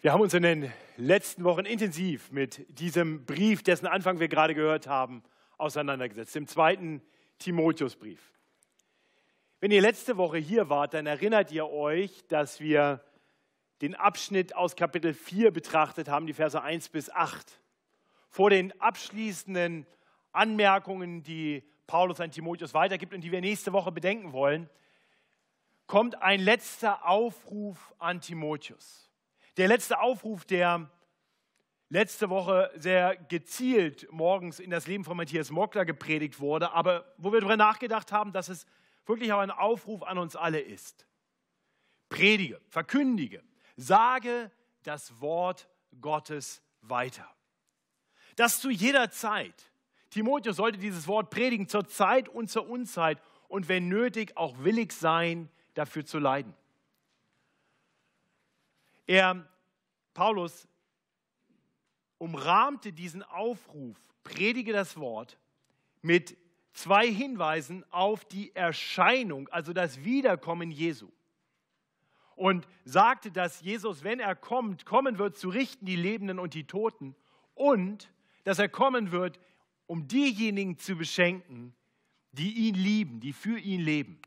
Wir haben uns in den letzten Wochen intensiv mit diesem Brief, dessen Anfang wir gerade gehört haben, auseinandergesetzt, dem zweiten Timotheusbrief. Wenn ihr letzte Woche hier wart, dann erinnert ihr euch, dass wir den Abschnitt aus Kapitel 4 betrachtet haben, die Verse 1 bis 8. Vor den abschließenden Anmerkungen, die Paulus an Timotheus weitergibt und die wir nächste Woche bedenken wollen, kommt ein letzter Aufruf an Timotheus. Der letzte Aufruf, der letzte Woche sehr gezielt morgens in das Leben von Matthias Mockler gepredigt wurde, aber wo wir darüber nachgedacht haben, dass es wirklich auch ein Aufruf an uns alle ist. Predige, verkündige, sage das Wort Gottes weiter. Das zu jeder Zeit. Timotheus sollte dieses Wort predigen zur Zeit und zur Unzeit und wenn nötig auch willig sein, dafür zu leiden. Er, Paulus, umrahmte diesen Aufruf, predige das Wort, mit zwei Hinweisen auf die Erscheinung, also das Wiederkommen Jesu. Und sagte, dass Jesus, wenn er kommt, kommen wird zu richten die Lebenden und die Toten und dass er kommen wird, um diejenigen zu beschenken, die ihn lieben, die für ihn leben.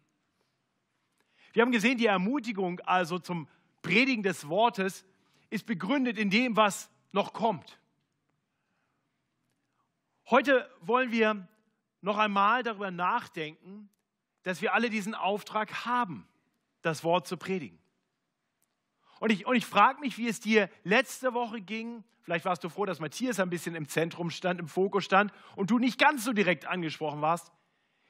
Wir haben gesehen, die Ermutigung also zum Predigen des Wortes ist begründet in dem, was noch kommt. Heute wollen wir noch einmal darüber nachdenken, dass wir alle diesen Auftrag haben, das Wort zu predigen. Und ich, und ich frage mich, wie es dir letzte Woche ging. Vielleicht warst du froh, dass Matthias ein bisschen im Zentrum stand, im Fokus stand und du nicht ganz so direkt angesprochen warst.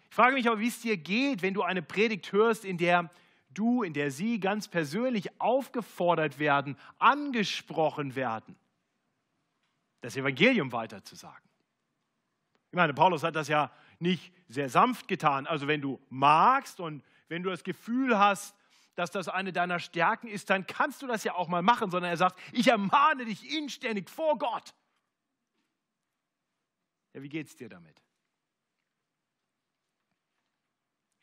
Ich frage mich aber, wie es dir geht, wenn du eine Predigt hörst, in der du, in der sie ganz persönlich aufgefordert werden, angesprochen werden, das Evangelium weiterzusagen. Ich meine, Paulus hat das ja nicht sehr sanft getan. Also wenn du magst und wenn du das Gefühl hast, dass das eine deiner Stärken ist, dann kannst du das ja auch mal machen, sondern er sagt, ich ermahne dich inständig vor Gott. Ja, wie geht es dir damit?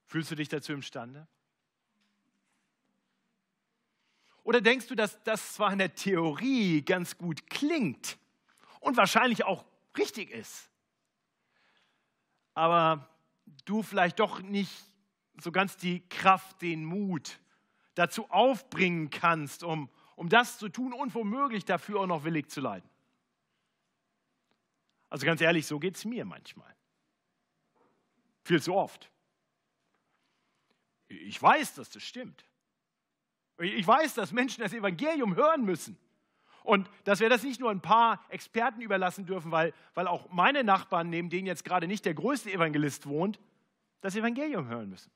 Fühlst du dich dazu imstande? Oder denkst du, dass das zwar in der Theorie ganz gut klingt und wahrscheinlich auch richtig ist, aber du vielleicht doch nicht so ganz die Kraft, den Mut dazu aufbringen kannst, um, um das zu tun und womöglich dafür auch noch willig zu leiden? Also ganz ehrlich, so geht es mir manchmal. Viel zu oft. Ich weiß, dass das stimmt. Ich weiß, dass Menschen das Evangelium hören müssen. Und dass wir das nicht nur ein paar Experten überlassen dürfen, weil, weil auch meine Nachbarn, neben denen jetzt gerade nicht der größte Evangelist wohnt, das Evangelium hören müssen.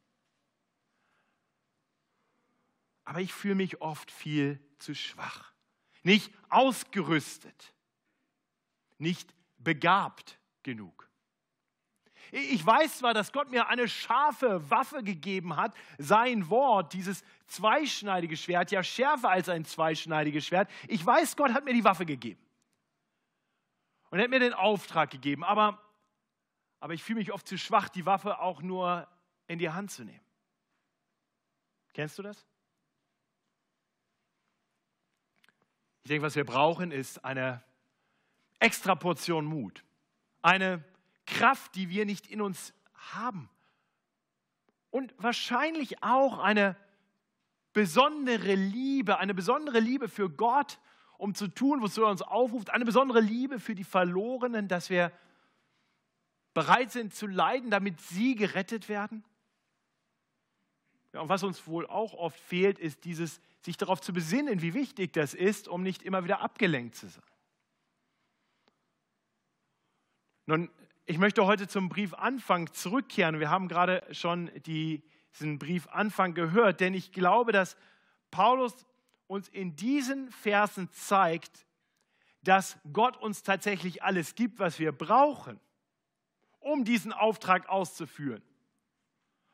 Aber ich fühle mich oft viel zu schwach, nicht ausgerüstet, nicht begabt genug. Ich weiß zwar, dass Gott mir eine scharfe Waffe gegeben hat, sein Wort, dieses zweischneidige Schwert, ja schärfer als ein zweischneidiges Schwert. Ich weiß, Gott hat mir die Waffe gegeben. Und hat mir den Auftrag gegeben, aber, aber ich fühle mich oft zu schwach, die Waffe auch nur in die Hand zu nehmen. Kennst du das? Ich denke, was wir brauchen, ist eine extra Portion Mut. Eine Kraft, die wir nicht in uns haben. Und wahrscheinlich auch eine besondere Liebe, eine besondere Liebe für Gott, um zu tun, wozu er uns aufruft, eine besondere Liebe für die Verlorenen, dass wir bereit sind zu leiden, damit sie gerettet werden. Ja, und was uns wohl auch oft fehlt, ist dieses, sich darauf zu besinnen, wie wichtig das ist, um nicht immer wieder abgelenkt zu sein. Nun ich möchte heute zum Briefanfang zurückkehren. Wir haben gerade schon die, diesen Briefanfang gehört, denn ich glaube, dass Paulus uns in diesen Versen zeigt, dass Gott uns tatsächlich alles gibt, was wir brauchen, um diesen Auftrag auszuführen.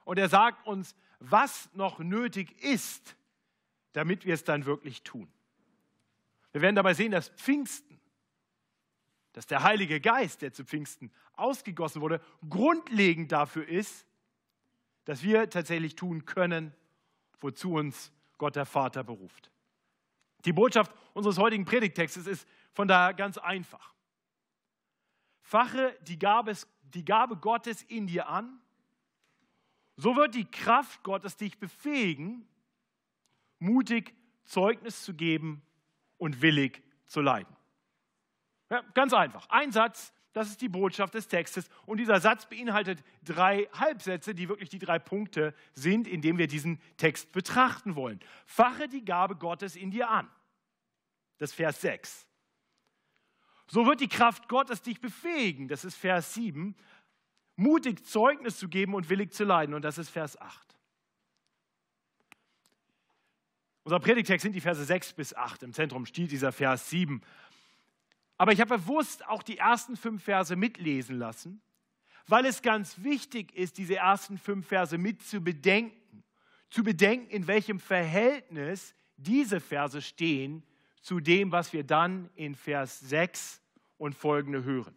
Und er sagt uns, was noch nötig ist, damit wir es dann wirklich tun. Wir werden dabei sehen, dass Pfingsten, dass der Heilige Geist, der zu Pfingsten ausgegossen wurde, grundlegend dafür ist, dass wir tatsächlich tun können, wozu uns Gott der Vater beruft. Die Botschaft unseres heutigen Predigtextes ist von daher ganz einfach. Fache die Gabe, die Gabe Gottes in dir an, so wird die Kraft Gottes dich befähigen, mutig Zeugnis zu geben und willig zu leiden. Ja, ganz einfach. Ein Satz, das ist die Botschaft des Textes. Und dieser Satz beinhaltet drei Halbsätze, die wirklich die drei Punkte sind, in denen wir diesen Text betrachten wollen. Fache die Gabe Gottes in dir an. Das ist Vers 6. So wird die Kraft Gottes dich befähigen, das ist Vers 7, mutig Zeugnis zu geben und willig zu leiden, und das ist Vers 8. Unser Predigtext sind die Verse 6 bis 8. Im Zentrum steht dieser Vers 7. Aber ich habe bewusst auch die ersten fünf Verse mitlesen lassen, weil es ganz wichtig ist, diese ersten fünf Verse mit zu bedenken. Zu bedenken, in welchem Verhältnis diese Verse stehen zu dem, was wir dann in Vers 6 und folgende hören.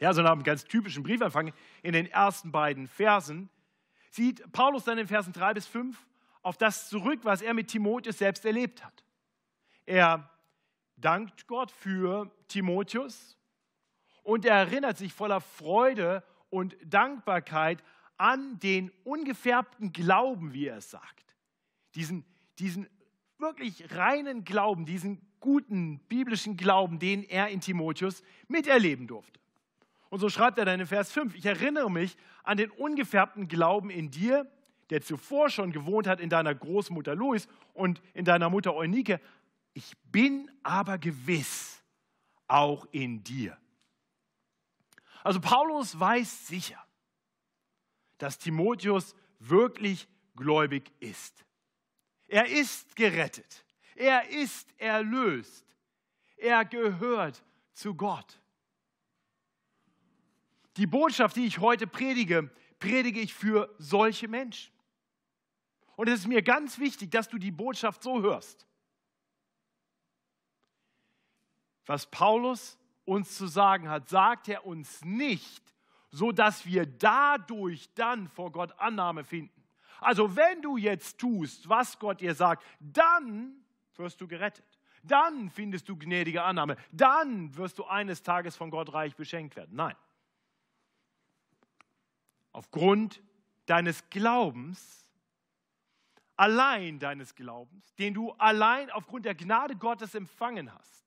Ja, so nach einem ganz typischen Briefanfang in den ersten beiden Versen sieht Paulus dann in Versen 3 bis 5 auf das zurück, was er mit Timotheus selbst erlebt hat. Er dankt Gott für Timotheus und er erinnert sich voller Freude und Dankbarkeit an den ungefärbten Glauben, wie er es sagt. Diesen, diesen wirklich reinen Glauben, diesen guten biblischen Glauben, den er in Timotheus miterleben durfte. Und so schreibt er dann in Vers 5, ich erinnere mich an den ungefärbten Glauben in dir, der zuvor schon gewohnt hat in deiner Großmutter Louis und in deiner Mutter Eunike. Ich bin aber gewiss auch in dir. Also Paulus weiß sicher, dass Timotheus wirklich gläubig ist. Er ist gerettet. Er ist erlöst. Er gehört zu Gott. Die Botschaft, die ich heute predige, predige ich für solche Menschen. Und es ist mir ganz wichtig, dass du die Botschaft so hörst. Was Paulus uns zu sagen hat, sagt er uns nicht, so dass wir dadurch dann vor Gott Annahme finden. Also wenn du jetzt tust, was Gott dir sagt, dann wirst du gerettet. Dann findest du gnädige Annahme. Dann wirst du eines Tages von Gott reich beschenkt werden. Nein. Aufgrund deines Glaubens, allein deines Glaubens, den du allein aufgrund der Gnade Gottes empfangen hast,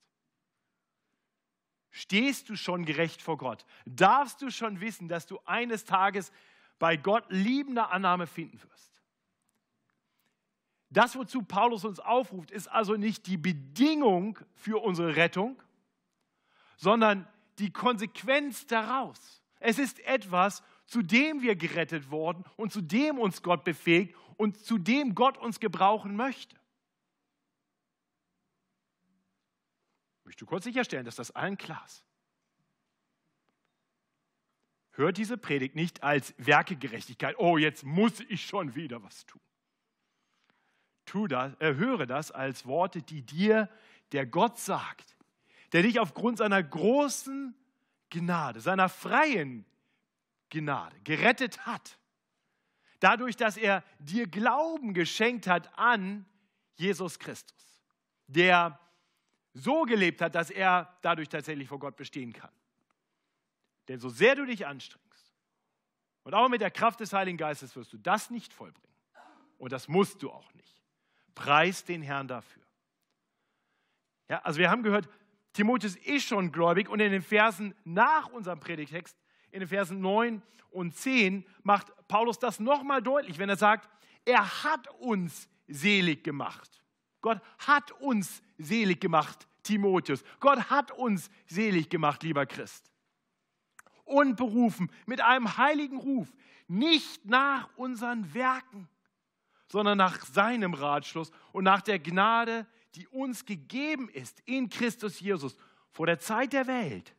stehst du schon gerecht vor Gott. Darfst du schon wissen, dass du eines Tages bei Gott liebende Annahme finden wirst. Das, wozu Paulus uns aufruft, ist also nicht die Bedingung für unsere Rettung, sondern die Konsequenz daraus. Es ist etwas, zu dem wir gerettet worden und zu dem uns Gott befähigt und zu dem Gott uns gebrauchen möchte. Ich möchte kurz sicherstellen, dass das allen klar ist. Hört diese Predigt nicht als Werkegerechtigkeit. Oh, jetzt muss ich schon wieder was tun. Tu das, äh, höre das als Worte, die dir der Gott sagt, der dich aufgrund seiner großen Gnade, seiner freien Gnade gerettet hat. Dadurch, dass er dir Glauben geschenkt hat an Jesus Christus, der so gelebt hat, dass er dadurch tatsächlich vor Gott bestehen kann. Denn so sehr du dich anstrengst und auch mit der Kraft des Heiligen Geistes wirst du das nicht vollbringen. Und das musst du auch nicht. Preis den Herrn dafür. Ja, also wir haben gehört, Timotheus ist schon gläubig und in den Versen nach unserem Predigtext, in den Versen 9 und 10, macht Paulus das nochmal deutlich, wenn er sagt, er hat uns selig gemacht. Gott hat uns selig gemacht, Timotheus. Gott hat uns selig gemacht, lieber Christ und berufen mit einem heiligen Ruf, nicht nach unseren Werken, sondern nach seinem Ratschluss und nach der Gnade, die uns gegeben ist in Christus Jesus vor der Zeit der Welt.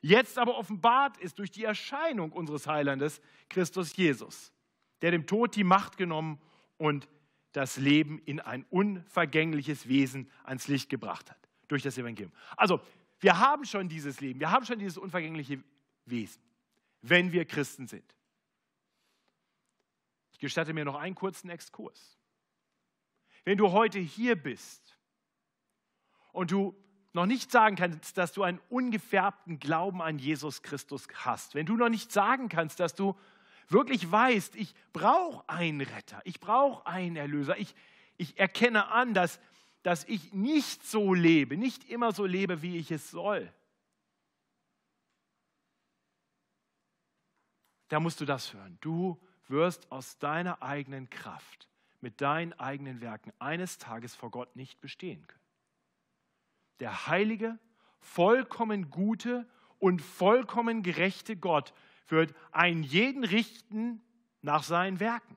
Jetzt aber offenbart ist durch die Erscheinung unseres Heilandes Christus Jesus, der dem Tod die Macht genommen und das Leben in ein unvergängliches Wesen ans Licht gebracht hat, durch das Evangelium. Also, wir haben schon dieses Leben, wir haben schon dieses unvergängliche Wesen, wenn wir Christen sind. Ich gestatte mir noch einen kurzen Exkurs. Wenn du heute hier bist und du noch nicht sagen kannst, dass du einen ungefärbten Glauben an Jesus Christus hast, wenn du noch nicht sagen kannst, dass du wirklich weißt, ich brauche einen Retter, ich brauche einen Erlöser, ich, ich erkenne an, dass, dass ich nicht so lebe, nicht immer so lebe, wie ich es soll, da musst du das hören. Du wirst aus deiner eigenen Kraft, mit deinen eigenen Werken eines Tages vor Gott nicht bestehen können. Der heilige, vollkommen gute und vollkommen gerechte Gott wird einen jeden richten nach seinen Werken.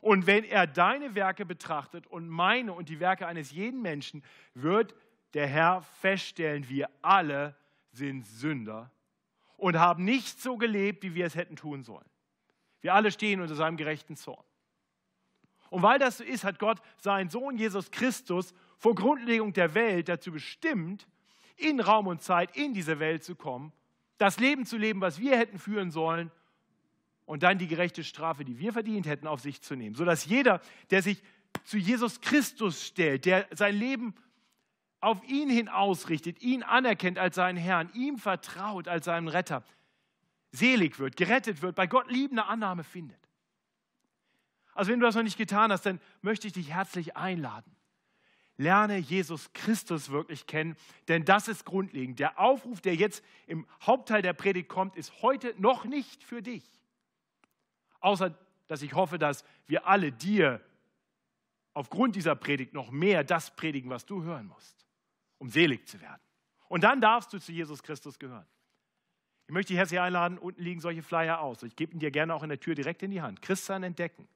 Und wenn er deine Werke betrachtet und meine und die Werke eines jeden Menschen, wird der Herr feststellen, wir alle sind Sünder und haben nicht so gelebt, wie wir es hätten tun sollen. Wir alle stehen unter seinem gerechten Zorn. Und weil das so ist, hat Gott seinen Sohn Jesus Christus vor Grundlegung der Welt dazu bestimmt, in Raum und Zeit in diese Welt zu kommen, das Leben zu leben, was wir hätten führen sollen und dann die gerechte Strafe, die wir verdient hätten, auf sich zu nehmen. Sodass jeder, der sich zu Jesus Christus stellt, der sein Leben auf ihn hin ausrichtet, ihn anerkennt als seinen Herrn, ihm vertraut als seinen Retter, selig wird, gerettet wird, bei Gott liebende Annahme findet. Also wenn du das noch nicht getan hast, dann möchte ich dich herzlich einladen. Lerne Jesus Christus wirklich kennen, denn das ist grundlegend. Der Aufruf, der jetzt im Hauptteil der Predigt kommt, ist heute noch nicht für dich. Außer, dass ich hoffe, dass wir alle dir aufgrund dieser Predigt noch mehr das predigen, was du hören musst, um selig zu werden. Und dann darfst du zu Jesus Christus gehören. Ich möchte dich herzlich einladen, unten liegen solche Flyer aus. Ich gebe ihn dir gerne auch in der Tür direkt in die Hand. Christsein entdecken.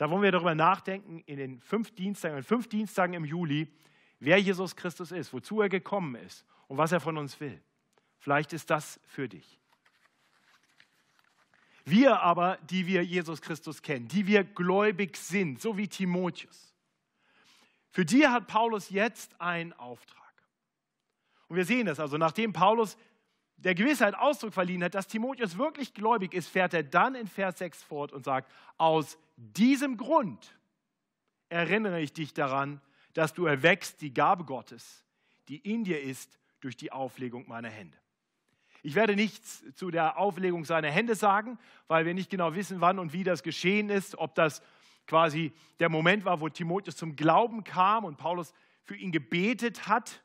Da wollen wir darüber nachdenken in den fünf Dienstagen, in fünf Dienstagen im Juli, wer Jesus Christus ist, wozu er gekommen ist und was er von uns will. Vielleicht ist das für dich. Wir aber, die wir Jesus Christus kennen, die wir gläubig sind, so wie Timotheus, für die hat Paulus jetzt einen Auftrag. Und wir sehen das also, nachdem Paulus der Gewissheit Ausdruck verliehen hat, dass Timotheus wirklich gläubig ist, fährt er dann in Vers 6 fort und sagt, aus diesem Grund erinnere ich dich daran, dass du erwächst die Gabe Gottes, die in dir ist durch die Auflegung meiner Hände. Ich werde nichts zu der Auflegung seiner Hände sagen, weil wir nicht genau wissen, wann und wie das geschehen ist, ob das quasi der Moment war, wo Timotheus zum Glauben kam und Paulus für ihn gebetet hat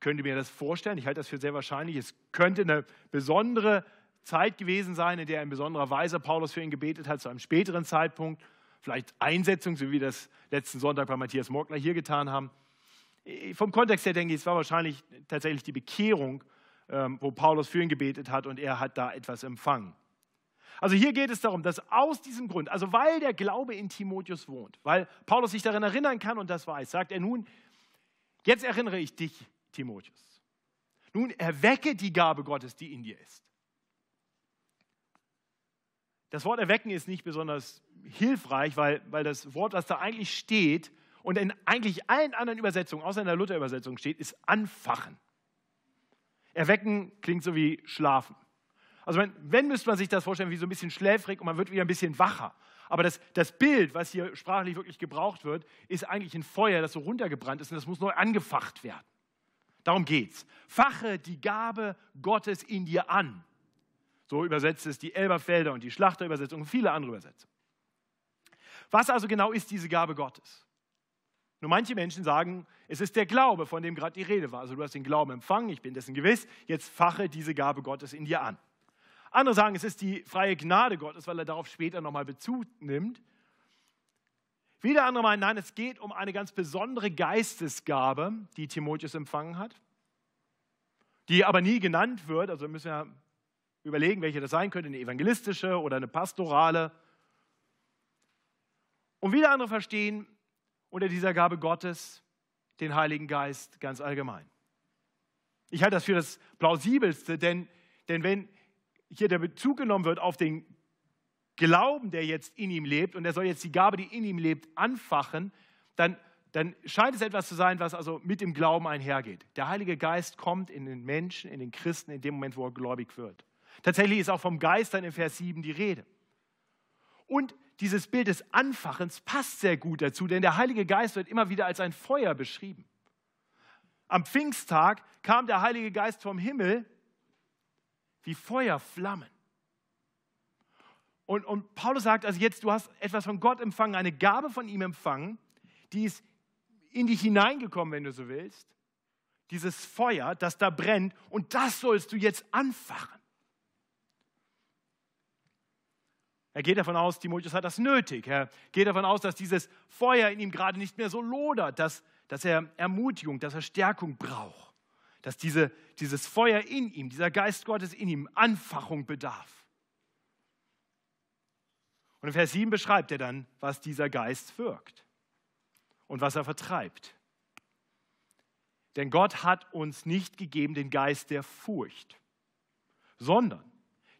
könnte mir das vorstellen. Ich halte das für sehr wahrscheinlich. Es könnte eine besondere Zeit gewesen sein, in der in besonderer Weise Paulus für ihn gebetet hat, zu einem späteren Zeitpunkt. Vielleicht Einsetzung, so wie wir das letzten Sonntag bei Matthias Morgler hier getan haben. Vom Kontext her denke ich, es war wahrscheinlich tatsächlich die Bekehrung, ähm, wo Paulus für ihn gebetet hat und er hat da etwas empfangen. Also hier geht es darum, dass aus diesem Grund, also weil der Glaube in Timotheus wohnt, weil Paulus sich daran erinnern kann und das weiß, sagt er nun, jetzt erinnere ich dich Timotheus. Nun erwecke die Gabe Gottes, die in dir ist. Das Wort erwecken ist nicht besonders hilfreich, weil, weil das Wort, was da eigentlich steht und in eigentlich allen anderen Übersetzungen, außer in der Luther-Übersetzung steht, ist anfachen. Erwecken klingt so wie schlafen. Also wenn, wenn müsste man sich das vorstellen wie so ein bisschen schläfrig und man wird wieder ein bisschen wacher. Aber das, das Bild, was hier sprachlich wirklich gebraucht wird, ist eigentlich ein Feuer, das so runtergebrannt ist und das muss neu angefacht werden. Darum geht's. Fache die Gabe Gottes in dir an. So übersetzt es die Elberfelder und die Schlachterübersetzung und viele andere Übersetzungen. Was also genau ist diese Gabe Gottes? Nur manche Menschen sagen, es ist der Glaube, von dem gerade die Rede war. Also du hast den Glauben empfangen, ich bin dessen gewiss, jetzt fache diese Gabe Gottes in dir an. Andere sagen, es ist die freie Gnade Gottes, weil er darauf später nochmal Bezug nimmt. Wieder andere meinen, nein, es geht um eine ganz besondere Geistesgabe, die Timotheus empfangen hat, die aber nie genannt wird. Also müssen wir überlegen, welche das sein könnte, eine evangelistische oder eine pastorale. Und wieder andere verstehen unter dieser Gabe Gottes den Heiligen Geist ganz allgemein. Ich halte das für das plausibelste, denn, denn wenn hier der Bezug genommen wird auf den Glauben, der jetzt in ihm lebt, und er soll jetzt die Gabe, die in ihm lebt, anfachen, dann, dann scheint es etwas zu sein, was also mit dem Glauben einhergeht. Der Heilige Geist kommt in den Menschen, in den Christen, in dem Moment, wo er gläubig wird. Tatsächlich ist auch vom Geist dann in Vers 7 die Rede. Und dieses Bild des Anfachens passt sehr gut dazu, denn der Heilige Geist wird immer wieder als ein Feuer beschrieben. Am Pfingsttag kam der Heilige Geist vom Himmel wie Feuerflammen. Und, und Paulus sagt also jetzt, du hast etwas von Gott empfangen, eine Gabe von ihm empfangen, die ist in dich hineingekommen, wenn du so willst. Dieses Feuer, das da brennt, und das sollst du jetzt anfachen. Er geht davon aus, Timotheus hat das nötig. Er geht davon aus, dass dieses Feuer in ihm gerade nicht mehr so lodert, dass, dass er Ermutigung, dass er Stärkung braucht. Dass diese, dieses Feuer in ihm, dieser Geist Gottes in ihm Anfachung bedarf. Und in Vers 7 beschreibt er dann, was dieser Geist wirkt und was er vertreibt. Denn Gott hat uns nicht gegeben den Geist der Furcht, sondern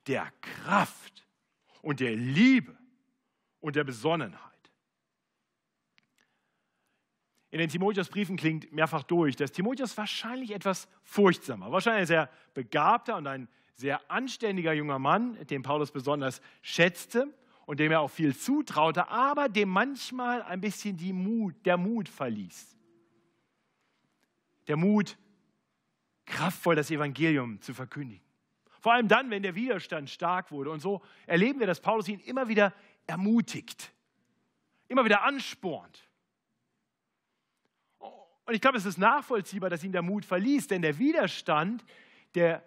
der Kraft und der Liebe und der Besonnenheit. In den Timotheusbriefen klingt mehrfach durch, dass Timotheus wahrscheinlich etwas furchtsamer, wahrscheinlich ein sehr begabter und ein sehr anständiger junger Mann, den Paulus besonders schätzte und dem er auch viel zutraute, aber dem manchmal ein bisschen die Mut, der Mut verließ. Der Mut, kraftvoll das Evangelium zu verkündigen. Vor allem dann, wenn der Widerstand stark wurde. Und so erleben wir, dass Paulus ihn immer wieder ermutigt, immer wieder anspornt. Und ich glaube, es ist nachvollziehbar, dass ihn der Mut verließ, denn der Widerstand, der,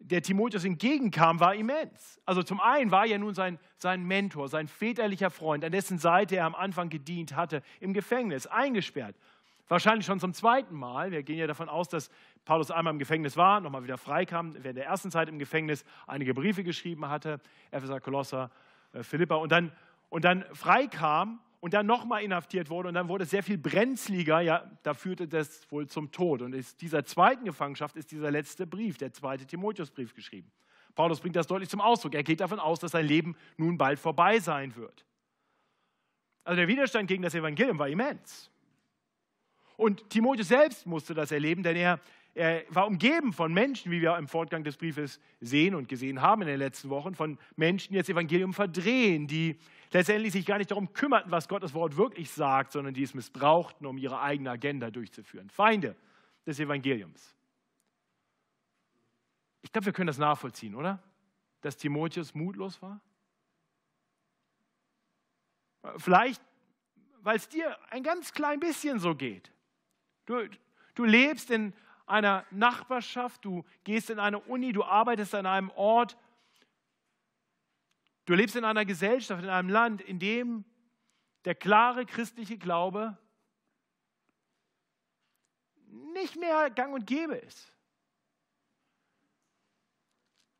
der Timotheus entgegenkam, war immens. Also zum einen war er nun sein, sein Mentor, sein väterlicher Freund, an dessen Seite er am Anfang gedient hatte, im Gefängnis, eingesperrt. Wahrscheinlich schon zum zweiten Mal. Wir gehen ja davon aus, dass Paulus einmal im Gefängnis war, nochmal wieder freikam, während der ersten Zeit im Gefängnis einige Briefe geschrieben hatte, Epheser, Kolosser, äh, Philippa, und dann, und dann freikam und dann nochmal inhaftiert wurde und dann wurde es sehr viel brenzliger, ja, da führte das wohl zum Tod. Und in dieser zweiten Gefangenschaft ist dieser letzte Brief, der zweite Timotheusbrief geschrieben. Paulus bringt das deutlich zum Ausdruck. Er geht davon aus, dass sein Leben nun bald vorbei sein wird. Also der Widerstand gegen das Evangelium war immens. Und Timotheus selbst musste das erleben, denn er, er war umgeben von Menschen, wie wir im Fortgang des Briefes sehen und gesehen haben in den letzten Wochen, von Menschen, die das Evangelium verdrehen, die letztendlich sich gar nicht darum kümmerten, was Gottes Wort wirklich sagt, sondern die es missbrauchten, um ihre eigene Agenda durchzuführen. Feinde des Evangeliums. Ich glaube, wir können das nachvollziehen, oder? Dass Timotheus mutlos war? Vielleicht, weil es dir ein ganz klein bisschen so geht. Du, du lebst in einer Nachbarschaft, du gehst in eine Uni, du arbeitest an einem Ort, du lebst in einer Gesellschaft, in einem Land, in dem der klare christliche Glaube nicht mehr gang und gäbe ist.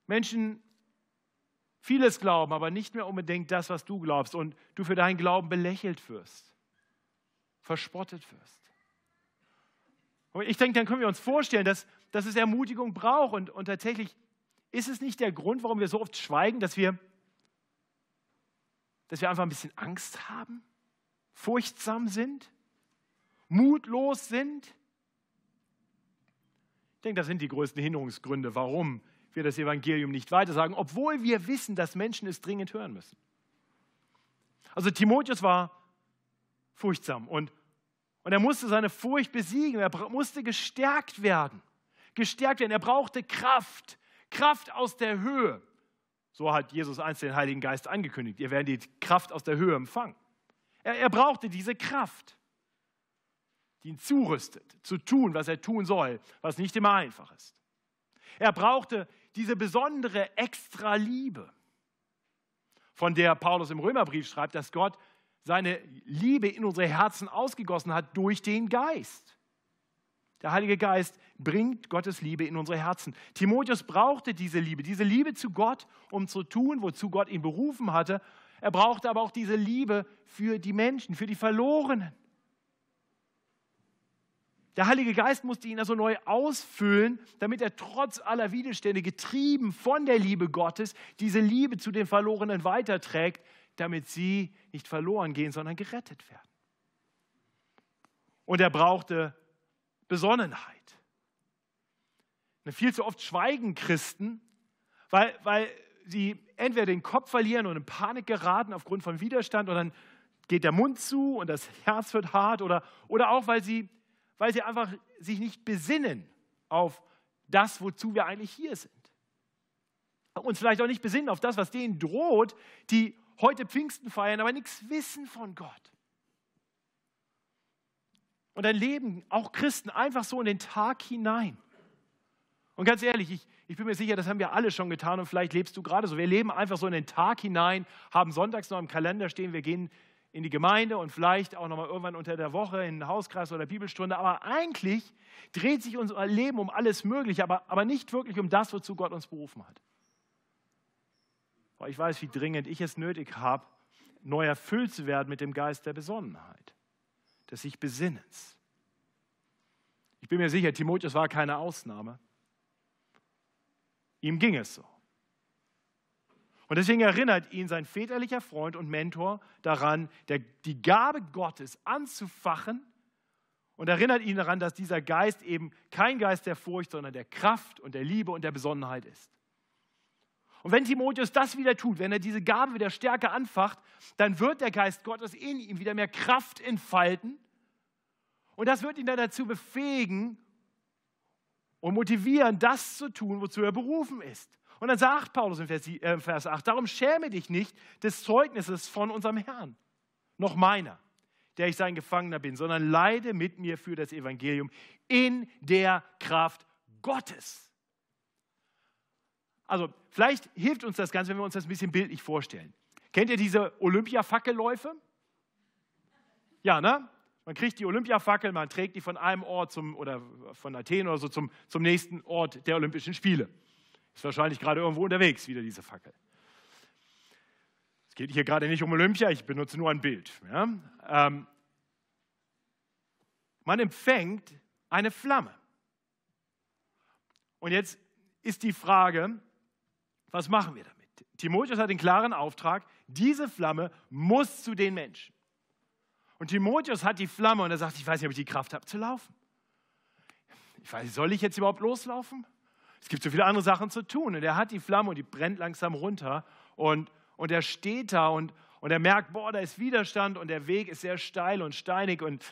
Menschen vieles glauben, aber nicht mehr unbedingt das, was du glaubst und du für deinen Glauben belächelt wirst, verspottet wirst. Und ich denke, dann können wir uns vorstellen, dass, dass es Ermutigung braucht. Und, und tatsächlich ist es nicht der Grund, warum wir so oft schweigen, dass wir, dass wir einfach ein bisschen Angst haben, furchtsam sind, mutlos sind. Ich denke, das sind die größten Hinderungsgründe, warum wir das Evangelium nicht weitersagen, obwohl wir wissen, dass Menschen es dringend hören müssen. Also Timotheus war furchtsam und und er musste seine Furcht besiegen, er musste gestärkt werden. Gestärkt werden, er brauchte Kraft, Kraft aus der Höhe. So hat Jesus einst den Heiligen Geist angekündigt. Ihr werdet die Kraft aus der Höhe empfangen. Er, er brauchte diese Kraft, die ihn zurüstet, zu tun, was er tun soll, was nicht immer einfach ist. Er brauchte diese besondere extra Liebe, von der Paulus im Römerbrief schreibt, dass Gott seine Liebe in unsere Herzen ausgegossen hat durch den Geist. Der Heilige Geist bringt Gottes Liebe in unsere Herzen. Timotheus brauchte diese Liebe, diese Liebe zu Gott, um zu tun, wozu Gott ihn berufen hatte. Er brauchte aber auch diese Liebe für die Menschen, für die Verlorenen. Der Heilige Geist musste ihn also neu ausfüllen, damit er trotz aller Widerstände, getrieben von der Liebe Gottes, diese Liebe zu den Verlorenen weiterträgt, damit sie nicht verloren gehen, sondern gerettet werden. Und er brauchte Besonnenheit. Viel zu oft schweigen Christen, weil, weil sie entweder den Kopf verlieren und in Panik geraten aufgrund von Widerstand und dann geht der Mund zu und das Herz wird hart oder, oder auch, weil sie, weil sie einfach sich nicht besinnen auf das, wozu wir eigentlich hier sind. Uns vielleicht auch nicht besinnen auf das, was denen droht, die heute Pfingsten feiern, aber nichts wissen von Gott. Und dann leben auch Christen einfach so in den Tag hinein. Und ganz ehrlich, ich, ich bin mir sicher, das haben wir alle schon getan und vielleicht lebst du gerade so. Wir leben einfach so in den Tag hinein, haben sonntags noch im Kalender stehen, wir gehen in die Gemeinde und vielleicht auch noch mal irgendwann unter der Woche in den Hauskreis oder Bibelstunde. Aber eigentlich dreht sich unser Leben um alles Mögliche, aber, aber nicht wirklich um das, wozu Gott uns berufen hat. Weil ich weiß, wie dringend ich es nötig habe, neu erfüllt zu werden mit dem Geist der Besonnenheit, des sich Besinnens. Ich bin mir sicher, Timotheus war keine Ausnahme. Ihm ging es so. Und deswegen erinnert ihn sein väterlicher Freund und Mentor daran, der, die Gabe Gottes anzufachen und erinnert ihn daran, dass dieser Geist eben kein Geist der Furcht, sondern der Kraft und der Liebe und der Besonnenheit ist. Und wenn Timotheus das wieder tut, wenn er diese Gabe wieder stärker anfacht, dann wird der Geist Gottes in ihm wieder mehr Kraft entfalten. Und das wird ihn dann dazu befähigen und motivieren, das zu tun, wozu er berufen ist. Und dann sagt Paulus in Vers 8, äh, darum schäme dich nicht des Zeugnisses von unserem Herrn, noch meiner, der ich sein Gefangener bin, sondern leide mit mir für das Evangelium in der Kraft Gottes. Also vielleicht hilft uns das Ganze, wenn wir uns das ein bisschen bildlich vorstellen. Kennt ihr diese Olympia-Fackelläufe? Ja, ne? Man kriegt die Olympiafackel, man trägt die von einem Ort zum, oder von Athen oder so zum, zum nächsten Ort der Olympischen Spiele. Ist wahrscheinlich gerade irgendwo unterwegs, wieder diese Fackel. Es geht hier gerade nicht um Olympia, ich benutze nur ein Bild. Ja? Ähm, man empfängt eine Flamme. Und jetzt ist die Frage, was machen wir damit? Timotheus hat den klaren Auftrag, diese Flamme muss zu den Menschen. Und Timotheus hat die Flamme und er sagt, ich weiß nicht, ob ich die Kraft habe zu laufen. Ich weiß, soll ich jetzt überhaupt loslaufen? Es gibt so viele andere Sachen zu tun. Und er hat die Flamme und die brennt langsam runter. Und, und er steht da und, und er merkt, boah, da ist Widerstand und der Weg ist sehr steil und steinig. Und,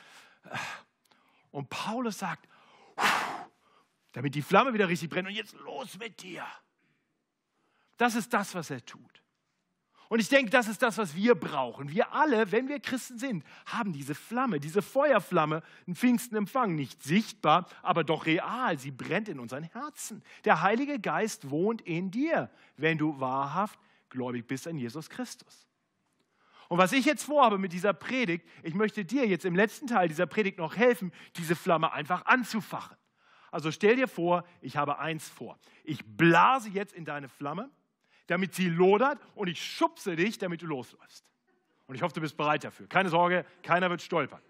und Paulus sagt, damit die Flamme wieder richtig brennt und jetzt los mit dir. Das ist das, was er tut. Und ich denke, das ist das, was wir brauchen. Wir alle, wenn wir Christen sind, haben diese Flamme, diese Feuerflamme, einen Pfingsten empfangen. Nicht sichtbar, aber doch real. Sie brennt in unseren Herzen. Der Heilige Geist wohnt in dir, wenn du wahrhaft gläubig bist an Jesus Christus. Und was ich jetzt vorhabe mit dieser Predigt, ich möchte dir jetzt im letzten Teil dieser Predigt noch helfen, diese Flamme einfach anzufachen. Also stell dir vor, ich habe eins vor. Ich blase jetzt in deine Flamme damit sie lodert und ich schubse dich, damit du losläufst. Und ich hoffe, du bist bereit dafür. Keine Sorge, keiner wird stolpern.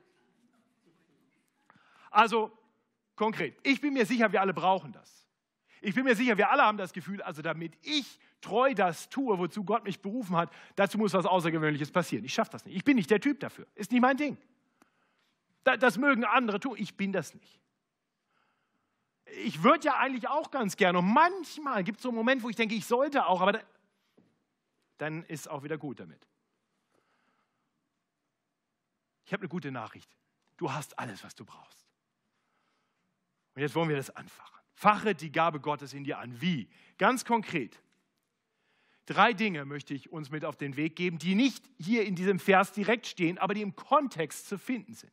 Also konkret, ich bin mir sicher, wir alle brauchen das. Ich bin mir sicher, wir alle haben das Gefühl, also damit ich treu das tue, wozu Gott mich berufen hat, dazu muss was Außergewöhnliches passieren. Ich schaffe das nicht. Ich bin nicht der Typ dafür. Ist nicht mein Ding. Das mögen andere tun. Ich bin das nicht. Ich würde ja eigentlich auch ganz gerne. Und manchmal gibt es so einen Moment, wo ich denke, ich sollte auch, aber da, dann ist auch wieder gut damit. Ich habe eine gute Nachricht. Du hast alles, was du brauchst. Und jetzt wollen wir das anfachen. Fache die Gabe Gottes in dir an. Wie? Ganz konkret. Drei Dinge möchte ich uns mit auf den Weg geben, die nicht hier in diesem Vers direkt stehen, aber die im Kontext zu finden sind.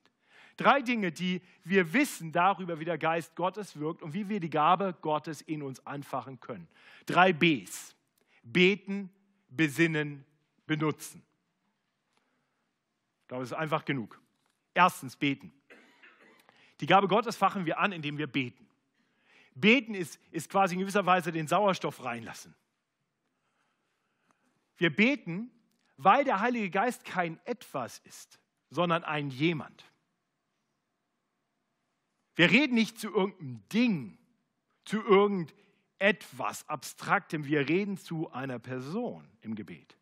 Drei Dinge, die wir wissen darüber, wie der Geist Gottes wirkt und wie wir die Gabe Gottes in uns anfachen können. Drei Bs. Beten, besinnen, benutzen. Ich glaube, es ist einfach genug. Erstens, beten. Die Gabe Gottes fachen wir an, indem wir beten. Beten ist, ist quasi in gewisser Weise den Sauerstoff reinlassen. Wir beten, weil der Heilige Geist kein Etwas ist, sondern ein Jemand. Wir reden nicht zu irgendeinem Ding, zu irgendetwas Abstraktem, wir reden zu einer Person im Gebet.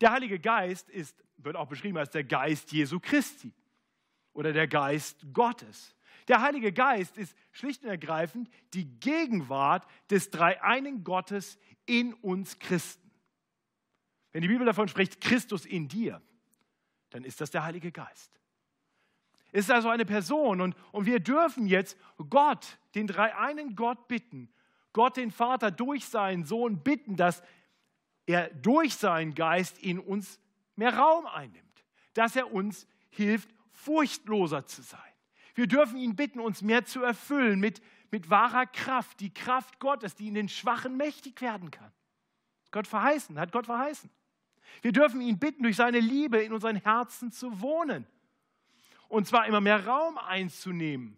Der Heilige Geist ist, wird auch beschrieben als der Geist Jesu Christi oder der Geist Gottes. Der Heilige Geist ist schlicht und ergreifend die Gegenwart des dreieinigen Gottes in uns Christen. Wenn die Bibel davon spricht, Christus in dir, dann ist das der Heilige Geist. Es ist also eine Person und, und wir dürfen jetzt Gott, den dreieinen Gott bitten, Gott den Vater durch seinen Sohn bitten, dass er durch seinen Geist in uns mehr Raum einnimmt, dass er uns hilft, furchtloser zu sein. Wir dürfen ihn bitten, uns mehr zu erfüllen mit, mit wahrer Kraft, die Kraft Gottes, die in den Schwachen mächtig werden kann. Gott verheißen, hat Gott verheißen. Wir dürfen ihn bitten, durch seine Liebe in unseren Herzen zu wohnen. Und zwar immer mehr Raum einzunehmen,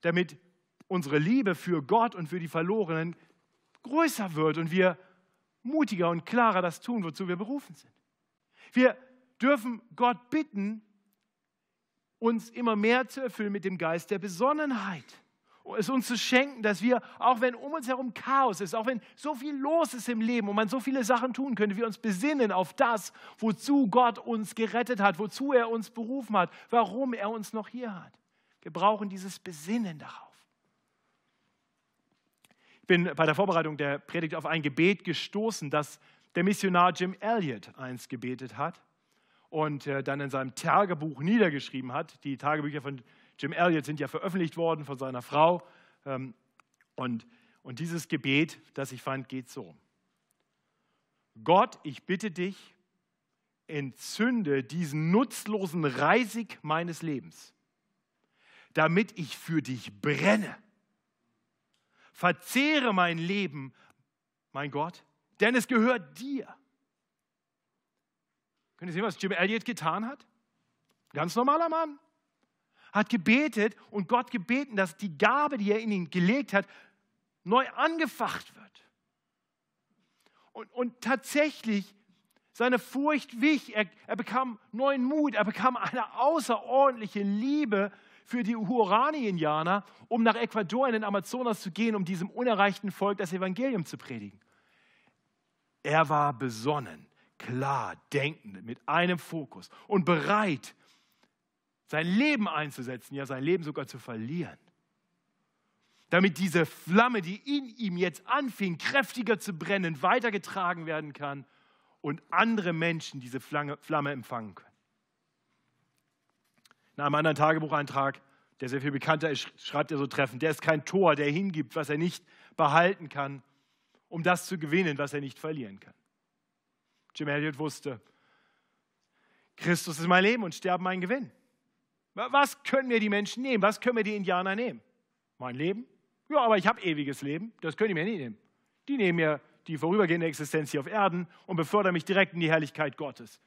damit unsere Liebe für Gott und für die Verlorenen größer wird und wir mutiger und klarer das tun, wozu wir berufen sind. Wir dürfen Gott bitten, uns immer mehr zu erfüllen mit dem Geist der Besonnenheit es uns zu schenken, dass wir, auch wenn um uns herum Chaos ist, auch wenn so viel los ist im Leben und man so viele Sachen tun könnte, wir uns besinnen auf das, wozu Gott uns gerettet hat, wozu er uns berufen hat, warum er uns noch hier hat. Wir brauchen dieses Besinnen darauf. Ich bin bei der Vorbereitung der Predigt auf ein Gebet gestoßen, das der Missionar Jim Elliot einst gebetet hat und äh, dann in seinem Tagebuch niedergeschrieben hat. Die Tagebücher von Jim Elliot sind ja veröffentlicht worden von seiner Frau. Ähm, und, und dieses Gebet, das ich fand, geht so. Gott, ich bitte dich, entzünde diesen nutzlosen Reisig meines Lebens, damit ich für dich brenne. Verzehre mein Leben, mein Gott, denn es gehört dir. Könnt ihr sehen, was Jim Elliot getan hat? Ganz normaler Mann hat gebetet und Gott gebeten, dass die Gabe, die er in ihn gelegt hat, neu angefacht wird. Und, und tatsächlich, seine Furcht wich, er, er bekam neuen Mut, er bekam eine außerordentliche Liebe für die Huorani-Indianer, um nach Ecuador in den Amazonas zu gehen, um diesem unerreichten Volk das Evangelium zu predigen. Er war besonnen, klar, denkend, mit einem Fokus und bereit, sein Leben einzusetzen, ja sein Leben sogar zu verlieren. Damit diese Flamme, die in ihm jetzt anfing, kräftiger zu brennen, weitergetragen werden kann und andere Menschen diese Flamme empfangen können. In einem anderen Tagebucheintrag, der sehr viel bekannter ist, schreibt er so treffend, der ist kein Tor, der hingibt, was er nicht behalten kann, um das zu gewinnen, was er nicht verlieren kann. Jim Elliot wusste, Christus ist mein Leben und Sterben mein Gewinn. Was können mir die Menschen nehmen? Was können mir die Indianer nehmen? Mein Leben? Ja, aber ich habe ewiges Leben. Das können die mir nicht nehmen. Die nehmen mir die vorübergehende Existenz hier auf Erden und befördern mich direkt in die Herrlichkeit Gottes.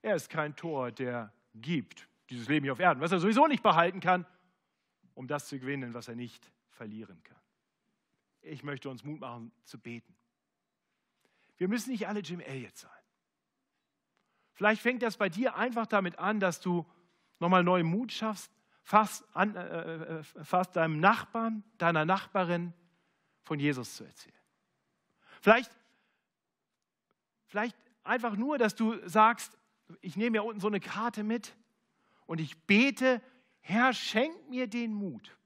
Er ist kein Tor, der gibt dieses Leben hier auf Erden, was er sowieso nicht behalten kann, um das zu gewinnen, was er nicht verlieren kann. Ich möchte uns Mut machen zu beten. Wir müssen nicht alle Jim Elliott sein. Vielleicht fängt das bei dir einfach damit an, dass du nochmal neuen Mut schaffst, fast, an, äh, äh, fast deinem Nachbarn, deiner Nachbarin von Jesus zu erzählen. Vielleicht, vielleicht einfach nur, dass du sagst, ich nehme ja unten so eine Karte mit und ich bete, Herr, schenk mir den Mut.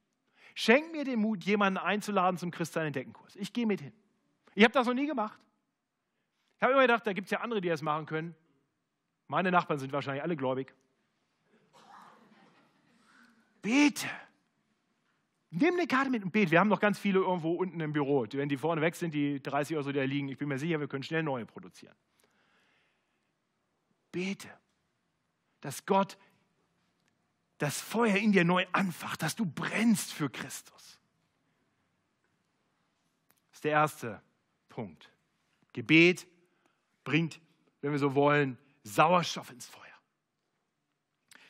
Schenk mir den Mut, jemanden einzuladen zum Christian Entdeckenkurs. Ich gehe mit hin. Ich habe das noch nie gemacht. Ich habe immer gedacht, da gibt es ja andere, die das machen können. Meine Nachbarn sind wahrscheinlich alle gläubig. Bete. Nimm eine Karte mit und bete. Wir haben noch ganz viele irgendwo unten im Büro. Wenn die vorne weg sind, die 30 oder so, die da liegen, ich bin mir sicher, wir können schnell neue produzieren. Bete, dass Gott das Feuer in dir neu anfacht, dass du brennst für Christus. Das ist der erste Punkt. Gebet bringt, wenn wir so wollen, Sauerstoff ins Feuer.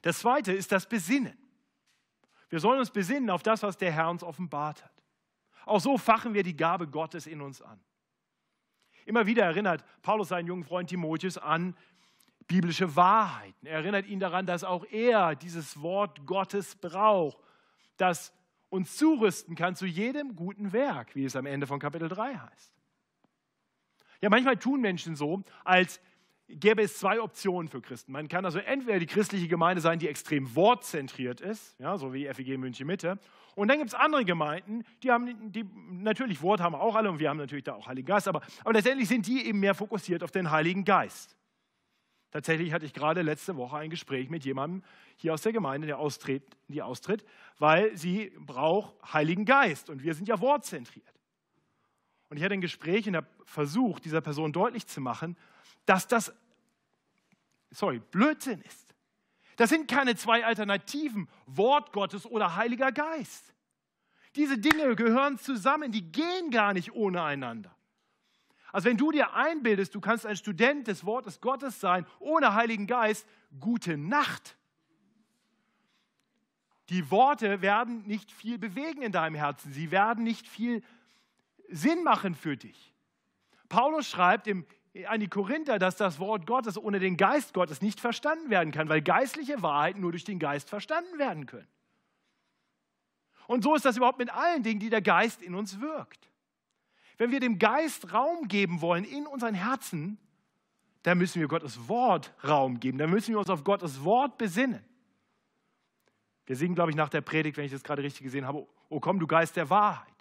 Das zweite ist das Besinnen. Wir sollen uns besinnen auf das, was der Herr uns offenbart hat. Auch so fachen wir die Gabe Gottes in uns an. Immer wieder erinnert Paulus seinen jungen Freund Timotheus an biblische Wahrheiten. Er erinnert ihn daran, dass auch er dieses Wort Gottes braucht, das uns zurüsten kann zu jedem guten Werk, wie es am Ende von Kapitel 3 heißt. Ja, manchmal tun Menschen so, als gäbe es zwei Optionen für Christen. Man kann also entweder die christliche Gemeinde sein, die extrem wortzentriert ist, ja, so wie FEG München Mitte. Und dann gibt es andere Gemeinden, die haben, die natürlich Wort haben auch alle und wir haben natürlich da auch Heiligen Geist, aber, aber letztendlich sind die eben mehr fokussiert auf den Heiligen Geist. Tatsächlich hatte ich gerade letzte Woche ein Gespräch mit jemandem hier aus der Gemeinde, der austritt, die austritt, weil sie braucht Heiligen Geist und wir sind ja wortzentriert. Und ich hatte ein Gespräch und habe versucht, dieser Person deutlich zu machen, dass das, sorry, Blödsinn ist. Das sind keine zwei Alternativen, Wort Gottes oder Heiliger Geist. Diese Dinge gehören zusammen, die gehen gar nicht ohne einander. Also wenn du dir einbildest, du kannst ein Student des Wortes Gottes sein, ohne Heiligen Geist, gute Nacht. Die Worte werden nicht viel bewegen in deinem Herzen. Sie werden nicht viel Sinn machen für dich. Paulus schreibt im an die Korinther, dass das Wort Gottes ohne den Geist Gottes nicht verstanden werden kann, weil geistliche Wahrheiten nur durch den Geist verstanden werden können. Und so ist das überhaupt mit allen Dingen, die der Geist in uns wirkt. Wenn wir dem Geist Raum geben wollen in unseren Herzen, dann müssen wir Gottes Wort Raum geben, dann müssen wir uns auf Gottes Wort besinnen. Wir singen, glaube ich, nach der Predigt, wenn ich das gerade richtig gesehen habe, oh komm, du Geist der Wahrheit.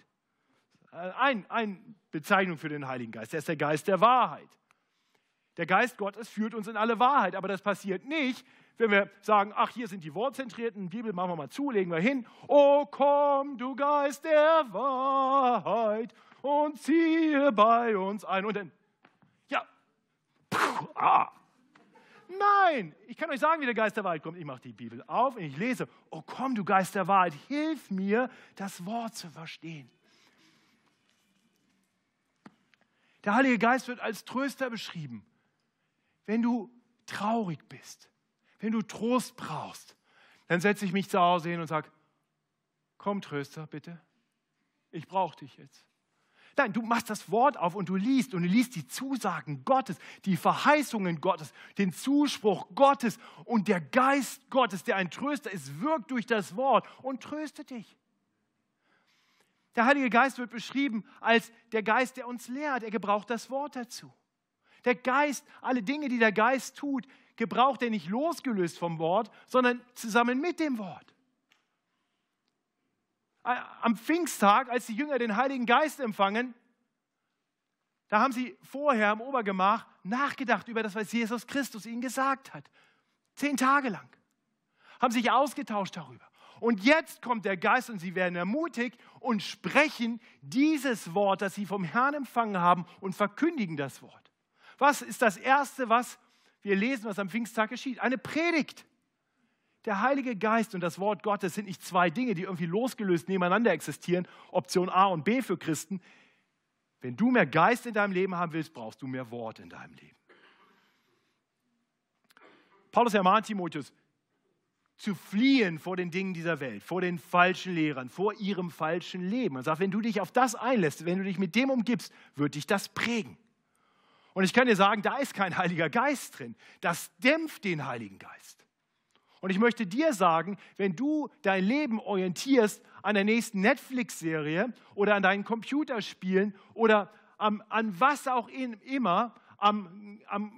Eine ein Bezeichnung für den Heiligen Geist, der ist der Geist der Wahrheit. Der Geist Gottes führt uns in alle Wahrheit, aber das passiert nicht, wenn wir sagen, ach, hier sind die wortzentrierten, Bibel machen wir mal zu, legen wir hin. Oh, komm, du Geist der Wahrheit und ziehe bei uns ein. Und dann, ja, puh, ah. Nein, ich kann euch sagen, wie der Geist der Wahrheit kommt. Ich mache die Bibel auf und ich lese, oh komm, du Geist der Wahrheit, hilf mir, das Wort zu verstehen. Der Heilige Geist wird als Tröster beschrieben wenn du traurig bist, wenn du Trost brauchst, dann setze ich mich zu Hause hin und sage, komm Tröster, bitte, ich brauche dich jetzt. Nein, du machst das Wort auf und du liest und du liest die Zusagen Gottes, die Verheißungen Gottes, den Zuspruch Gottes und der Geist Gottes, der ein Tröster ist, wirkt durch das Wort und tröstet dich. Der Heilige Geist wird beschrieben als der Geist, der uns lehrt. Er gebraucht das Wort dazu. Der Geist, alle Dinge, die der Geist tut, gebraucht er nicht losgelöst vom Wort, sondern zusammen mit dem Wort. Am Pfingsttag, als die Jünger den Heiligen Geist empfangen, da haben sie vorher im Obergemach nachgedacht über das, was Jesus Christus ihnen gesagt hat. Zehn Tage lang. Haben sich ausgetauscht darüber. Und jetzt kommt der Geist und sie werden ermutigt und sprechen dieses Wort, das sie vom Herrn empfangen haben und verkündigen das Wort. Was ist das Erste, was wir lesen, was am Pfingsttag geschieht? Eine Predigt. Der Heilige Geist und das Wort Gottes sind nicht zwei Dinge, die irgendwie losgelöst nebeneinander existieren, Option A und B für Christen. Wenn du mehr Geist in deinem Leben haben willst, brauchst du mehr Wort in deinem Leben. Paulus ermahnt Timotheus, zu fliehen vor den Dingen dieser Welt, vor den falschen Lehrern, vor ihrem falschen Leben. Und sagt, wenn du dich auf das einlässt, wenn du dich mit dem umgibst, wird dich das prägen. Und ich kann dir sagen, da ist kein Heiliger Geist drin. Das dämpft den Heiligen Geist. Und ich möchte dir sagen, wenn du dein Leben orientierst an der nächsten Netflix-Serie oder an deinen Computerspielen oder am, an was auch immer, am, am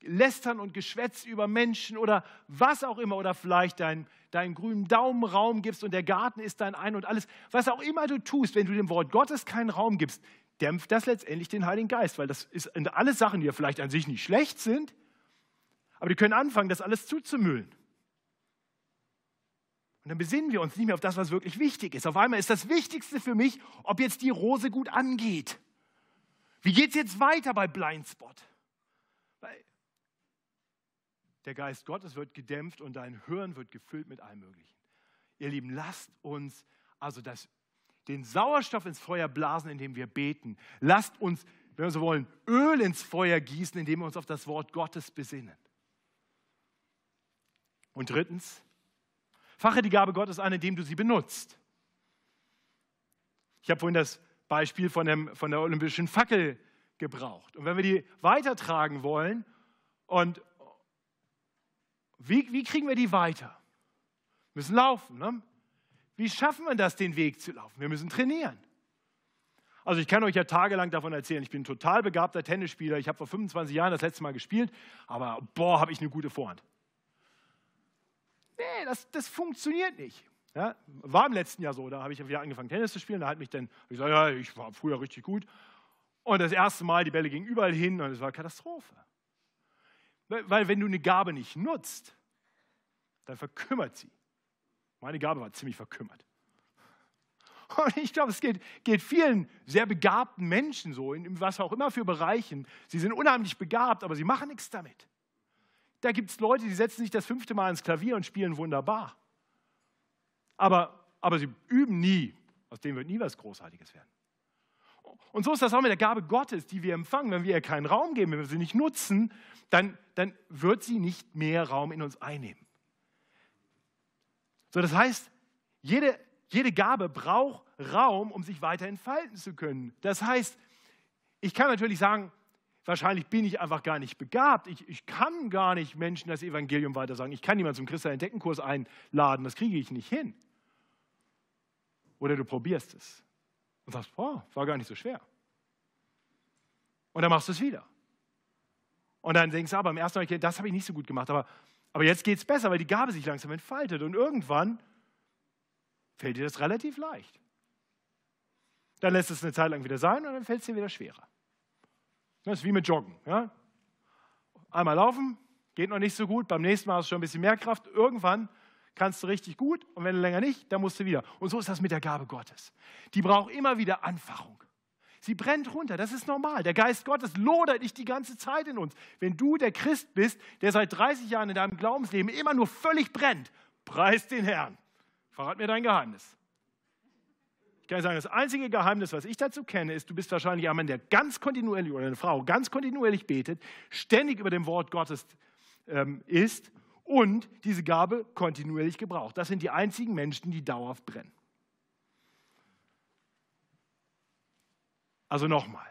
Lästern und Geschwätz über Menschen oder was auch immer, oder vielleicht deinen dein grünen Daumen Raum gibst und der Garten ist dein Ein und alles, was auch immer du tust, wenn du dem Wort Gottes keinen Raum gibst, dämpft das letztendlich den Heiligen Geist, weil das sind alles Sachen, die ja vielleicht an sich nicht schlecht sind, aber die können anfangen, das alles zuzumüllen. Und dann besinnen wir uns nicht mehr auf das, was wirklich wichtig ist. Auf einmal ist das Wichtigste für mich, ob jetzt die Rose gut angeht. Wie geht es jetzt weiter bei Blindspot? Weil der Geist Gottes wird gedämpft und dein Hören wird gefüllt mit allem Möglichen. Ihr Lieben, lasst uns also das den Sauerstoff ins Feuer blasen, indem wir beten. Lasst uns, wenn wir so wollen, Öl ins Feuer gießen, indem wir uns auf das Wort Gottes besinnen. Und drittens, fache die Gabe Gottes an, indem du sie benutzt. Ich habe vorhin das Beispiel von, dem, von der olympischen Fackel gebraucht. Und wenn wir die weitertragen wollen, und wie, wie kriegen wir die weiter? Wir müssen laufen. Ne? Wie schaffen wir das, den Weg zu laufen? Wir müssen trainieren. Also ich kann euch ja tagelang davon erzählen, ich bin ein total begabter Tennisspieler, ich habe vor 25 Jahren das letzte Mal gespielt, aber boah, habe ich eine gute Vorhand. Nee, das, das funktioniert nicht. Ja, war im letzten Jahr so, da habe ich wieder angefangen Tennis zu spielen, da hat mich dann, ich sage, ja, ich war früher richtig gut. Und das erste Mal, die Bälle gingen überall hin und es war Katastrophe. Weil wenn du eine Gabe nicht nutzt, dann verkümmert sie. Meine Gabe war ziemlich verkümmert. Und ich glaube, es geht, geht, vielen sehr begabten Menschen so, in was auch immer für Bereichen. Sie sind unheimlich begabt, aber sie machen nichts damit. Da gibt es Leute, die setzen sich das fünfte Mal ins Klavier und spielen wunderbar. Aber, aber sie üben nie. Aus dem wird nie was Großartiges werden. Und so ist das auch mit der Gabe Gottes, die wir empfangen. Wenn wir ihr keinen Raum geben, wenn wir sie nicht nutzen, dann, dann wird sie nicht mehr Raum in uns einnehmen. So, das heißt, jede, jede Gabe braucht Raum, um sich weiter entfalten zu können. Das heißt, ich kann natürlich sagen, wahrscheinlich bin ich einfach gar nicht begabt. Ich, ich kann gar nicht Menschen das Evangelium weiter sagen. Ich kann niemanden zum Christen Entdeckenkurs einladen. Das kriege ich nicht hin. Oder du probierst es und sagst, boah, war gar nicht so schwer. Und dann machst du es wieder. Und dann denkst du, aber im ersten Mal, das habe ich nicht so gut gemacht, aber, aber jetzt geht es besser, weil die Gabe sich langsam entfaltet. Und irgendwann fällt dir das relativ leicht. Dann lässt es eine Zeit lang wieder sein und dann fällt es dir wieder schwerer. Das ist wie mit Joggen. Ja? Einmal laufen, geht noch nicht so gut, beim nächsten Mal hast du schon ein bisschen mehr Kraft. Irgendwann kannst du richtig gut und wenn du länger nicht, dann musst du wieder. Und so ist das mit der Gabe Gottes. Die braucht immer wieder Anfachung. Sie brennt runter, das ist normal. Der Geist Gottes lodert nicht die ganze Zeit in uns. Wenn du der Christ bist, der seit 30 Jahren in deinem Glaubensleben immer nur völlig brennt, preis den Herrn. Verrat mir dein Geheimnis. Ich kann sagen, das einzige Geheimnis, was ich dazu kenne, ist, du bist wahrscheinlich ein Mann, der ganz kontinuierlich oder eine Frau ganz kontinuierlich betet, ständig über dem Wort Gottes ähm, ist und diese Gabe kontinuierlich gebraucht. Das sind die einzigen Menschen, die dauerhaft brennen. Also nochmal.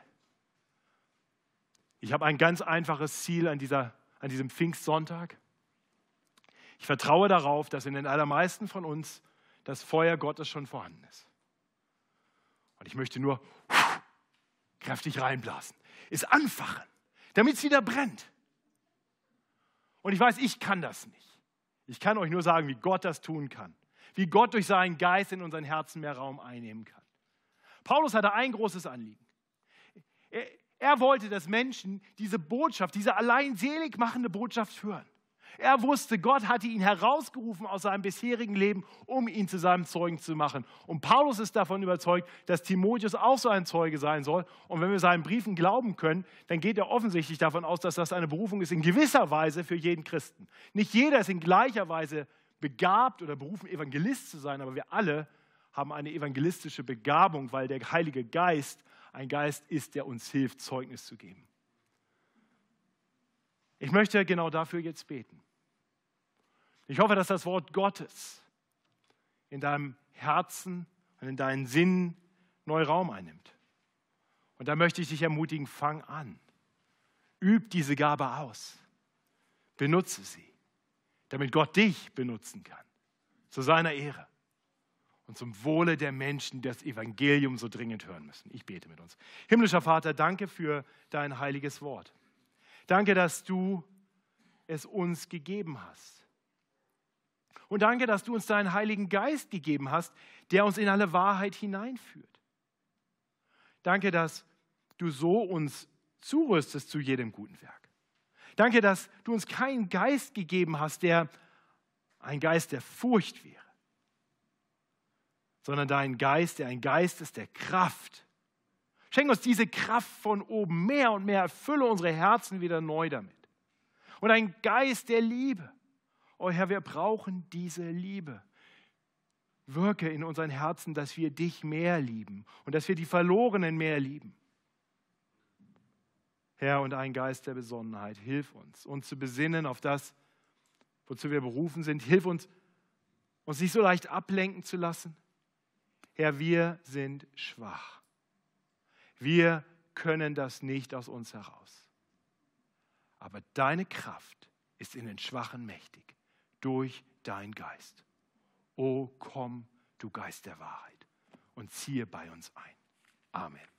Ich habe ein ganz einfaches Ziel an, dieser, an diesem Pfingstsonntag. Ich vertraue darauf, dass in den allermeisten von uns das Feuer Gottes schon vorhanden ist. Und ich möchte nur kräftig reinblasen, es anfachen, damit es wieder brennt. Und ich weiß, ich kann das nicht. Ich kann euch nur sagen, wie Gott das tun kann. Wie Gott durch seinen Geist in unseren Herzen mehr Raum einnehmen kann. Paulus hatte ein großes Anliegen. Er, er wollte, dass Menschen diese Botschaft, diese allein selig machende Botschaft hören. Er wusste, Gott hatte ihn herausgerufen aus seinem bisherigen Leben, um ihn zu seinem Zeugen zu machen. Und Paulus ist davon überzeugt, dass Timotheus auch so ein Zeuge sein soll. Und wenn wir seinen Briefen glauben können, dann geht er offensichtlich davon aus, dass das eine Berufung ist in gewisser Weise für jeden Christen. Nicht jeder ist in gleicher Weise begabt oder berufen, Evangelist zu sein, aber wir alle haben eine evangelistische Begabung, weil der Heilige Geist ein Geist ist, der uns hilft, Zeugnis zu geben. Ich möchte genau dafür jetzt beten. Ich hoffe, dass das Wort Gottes in deinem Herzen und in deinen Sinnen neu Raum einnimmt. Und da möchte ich dich ermutigen, fang an. Üb diese Gabe aus. Benutze sie, damit Gott dich benutzen kann. Zu seiner Ehre und zum Wohle der Menschen, die das Evangelium so dringend hören müssen. Ich bete mit uns. Himmlischer Vater, danke für dein heiliges Wort. Danke, dass du es uns gegeben hast. Und danke, dass du uns deinen Heiligen Geist gegeben hast, der uns in alle Wahrheit hineinführt. Danke, dass du so uns zurüstest zu jedem guten Werk. Danke, dass du uns keinen Geist gegeben hast, der ein Geist der Furcht wäre, sondern dein Geist, der ein Geist ist der Kraft. Schenk uns diese Kraft von oben mehr und mehr, erfülle unsere Herzen wieder neu damit. Und ein Geist der Liebe Oh Herr, wir brauchen diese Liebe. Wirke in unseren Herzen, dass wir dich mehr lieben und dass wir die Verlorenen mehr lieben. Herr, und ein Geist der Besonnenheit, hilf uns, uns zu besinnen auf das, wozu wir berufen sind. Hilf uns, uns nicht so leicht ablenken zu lassen. Herr, wir sind schwach. Wir können das nicht aus uns heraus. Aber deine Kraft ist in den Schwachen mächtig durch dein Geist. O komm, du Geist der Wahrheit, und ziehe bei uns ein. Amen.